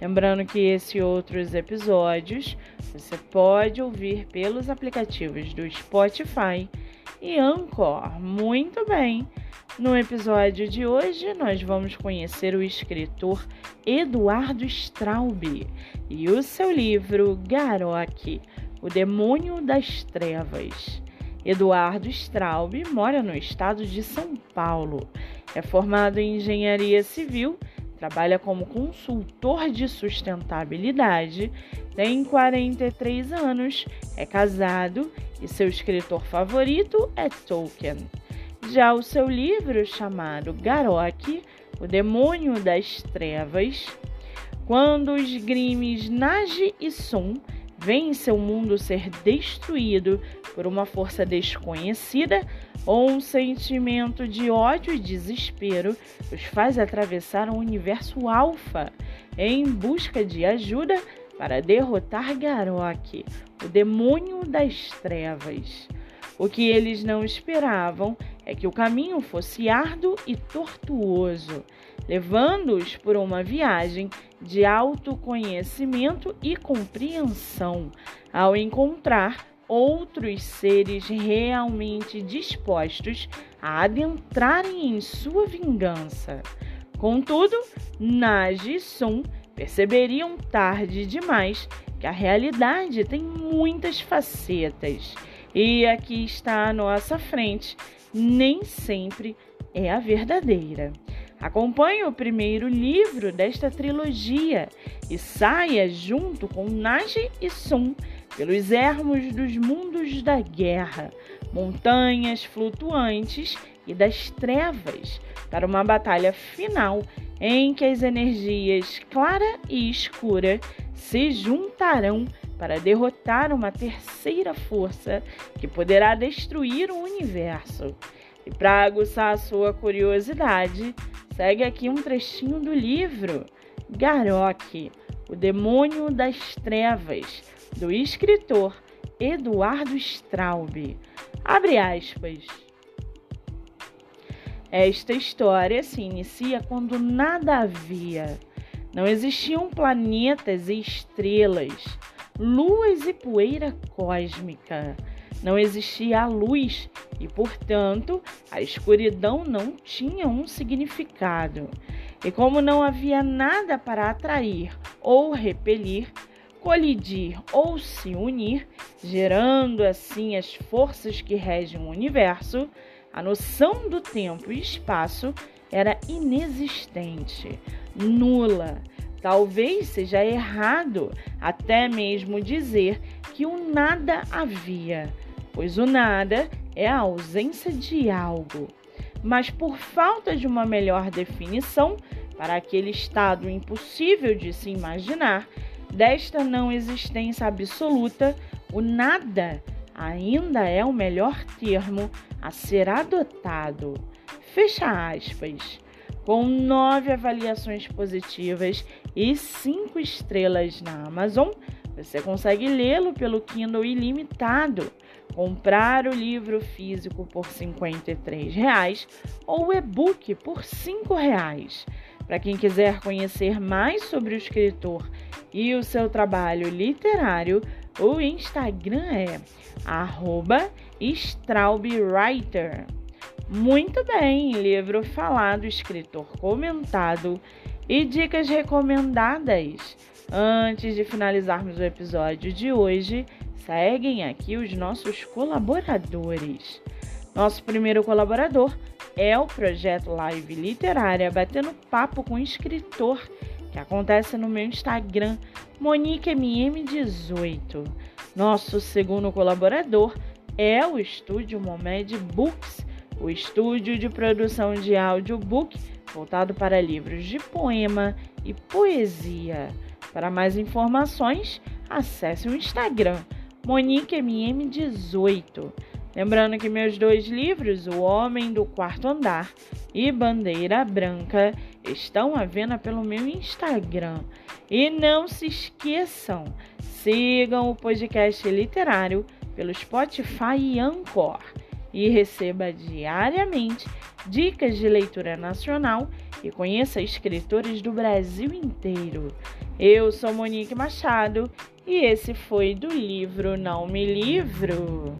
Lembrando que esse e outros episódios você pode ouvir pelos aplicativos do Spotify e Anchor. Muito bem! No episódio de hoje, nós vamos conhecer o escritor Eduardo Straub e o seu livro Garok, O Demônio das Trevas. Eduardo Straub mora no estado de São Paulo. É formado em engenharia civil, trabalha como consultor de sustentabilidade, tem 43 anos, é casado e seu escritor favorito é Tolkien. Já o seu livro chamado Garok, O Demônio das Trevas, quando os grimes Nage e Sun veem seu mundo ser destruído por uma força desconhecida ou um sentimento de ódio e desespero os faz atravessar o universo alfa em busca de ajuda para derrotar Garok, o demônio das trevas. O que eles não esperavam é que o caminho fosse árduo e tortuoso, levando-os por uma viagem de autoconhecimento e compreensão, ao encontrar outros seres realmente dispostos a adentrarem em sua vingança. Contudo, Nage e Sun perceberiam tarde demais que a realidade tem muitas facetas e aqui está à nossa frente, nem sempre é a verdadeira. Acompanhe o primeiro livro desta trilogia e saia junto com Nage e Sun pelos ermos dos mundos da guerra, montanhas flutuantes e das trevas para uma batalha final em que as energias clara e escura se juntarão para derrotar uma terceira força que poderá destruir o universo. E para aguçar a sua curiosidade, Segue aqui um trechinho do livro Garok, o demônio das trevas, do escritor Eduardo Straub. Abre aspas. Esta história se inicia quando nada havia. Não existiam planetas e estrelas, luas e poeira cósmica. Não existia a luz e, portanto, a escuridão não tinha um significado. E como não havia nada para atrair ou repelir, colidir ou se unir, gerando assim as forças que regem o universo, a noção do tempo e espaço era inexistente, nula. Talvez seja errado até mesmo dizer que o nada havia pois o nada é a ausência de algo. Mas por falta de uma melhor definição para aquele estado impossível de se imaginar, desta não existência absoluta, o nada ainda é o melhor termo a ser adotado. Fecha aspas. Com nove avaliações positivas e cinco estrelas na Amazon, você consegue lê-lo pelo Kindle ilimitado, comprar o livro físico por R$ 53,00 ou o e-book por R$ 5,00. Para quem quiser conhecer mais sobre o escritor e o seu trabalho literário, o Instagram é @straubwriter. Muito bem, livro falado, escritor comentado e dicas recomendadas. Antes de finalizarmos o episódio de hoje, seguem aqui os nossos colaboradores. Nosso primeiro colaborador é o projeto Live Literária Batendo Papo com Escritor, que acontece no meu Instagram, MoniqueMM18. Nosso segundo colaborador é o estúdio Momed Books, o estúdio de produção de audiobook voltado para livros de poema e poesia. Para mais informações, acesse o Instagram MoniqueMM18. Lembrando que meus dois livros, O Homem do Quarto Andar e Bandeira Branca, estão à venda pelo meu Instagram. E não se esqueçam, sigam o podcast literário pelo Spotify e Anchor e receba diariamente dicas de leitura nacional e conheça escritores do Brasil inteiro. Eu sou Monique Machado e esse foi do livro Não Me Livro.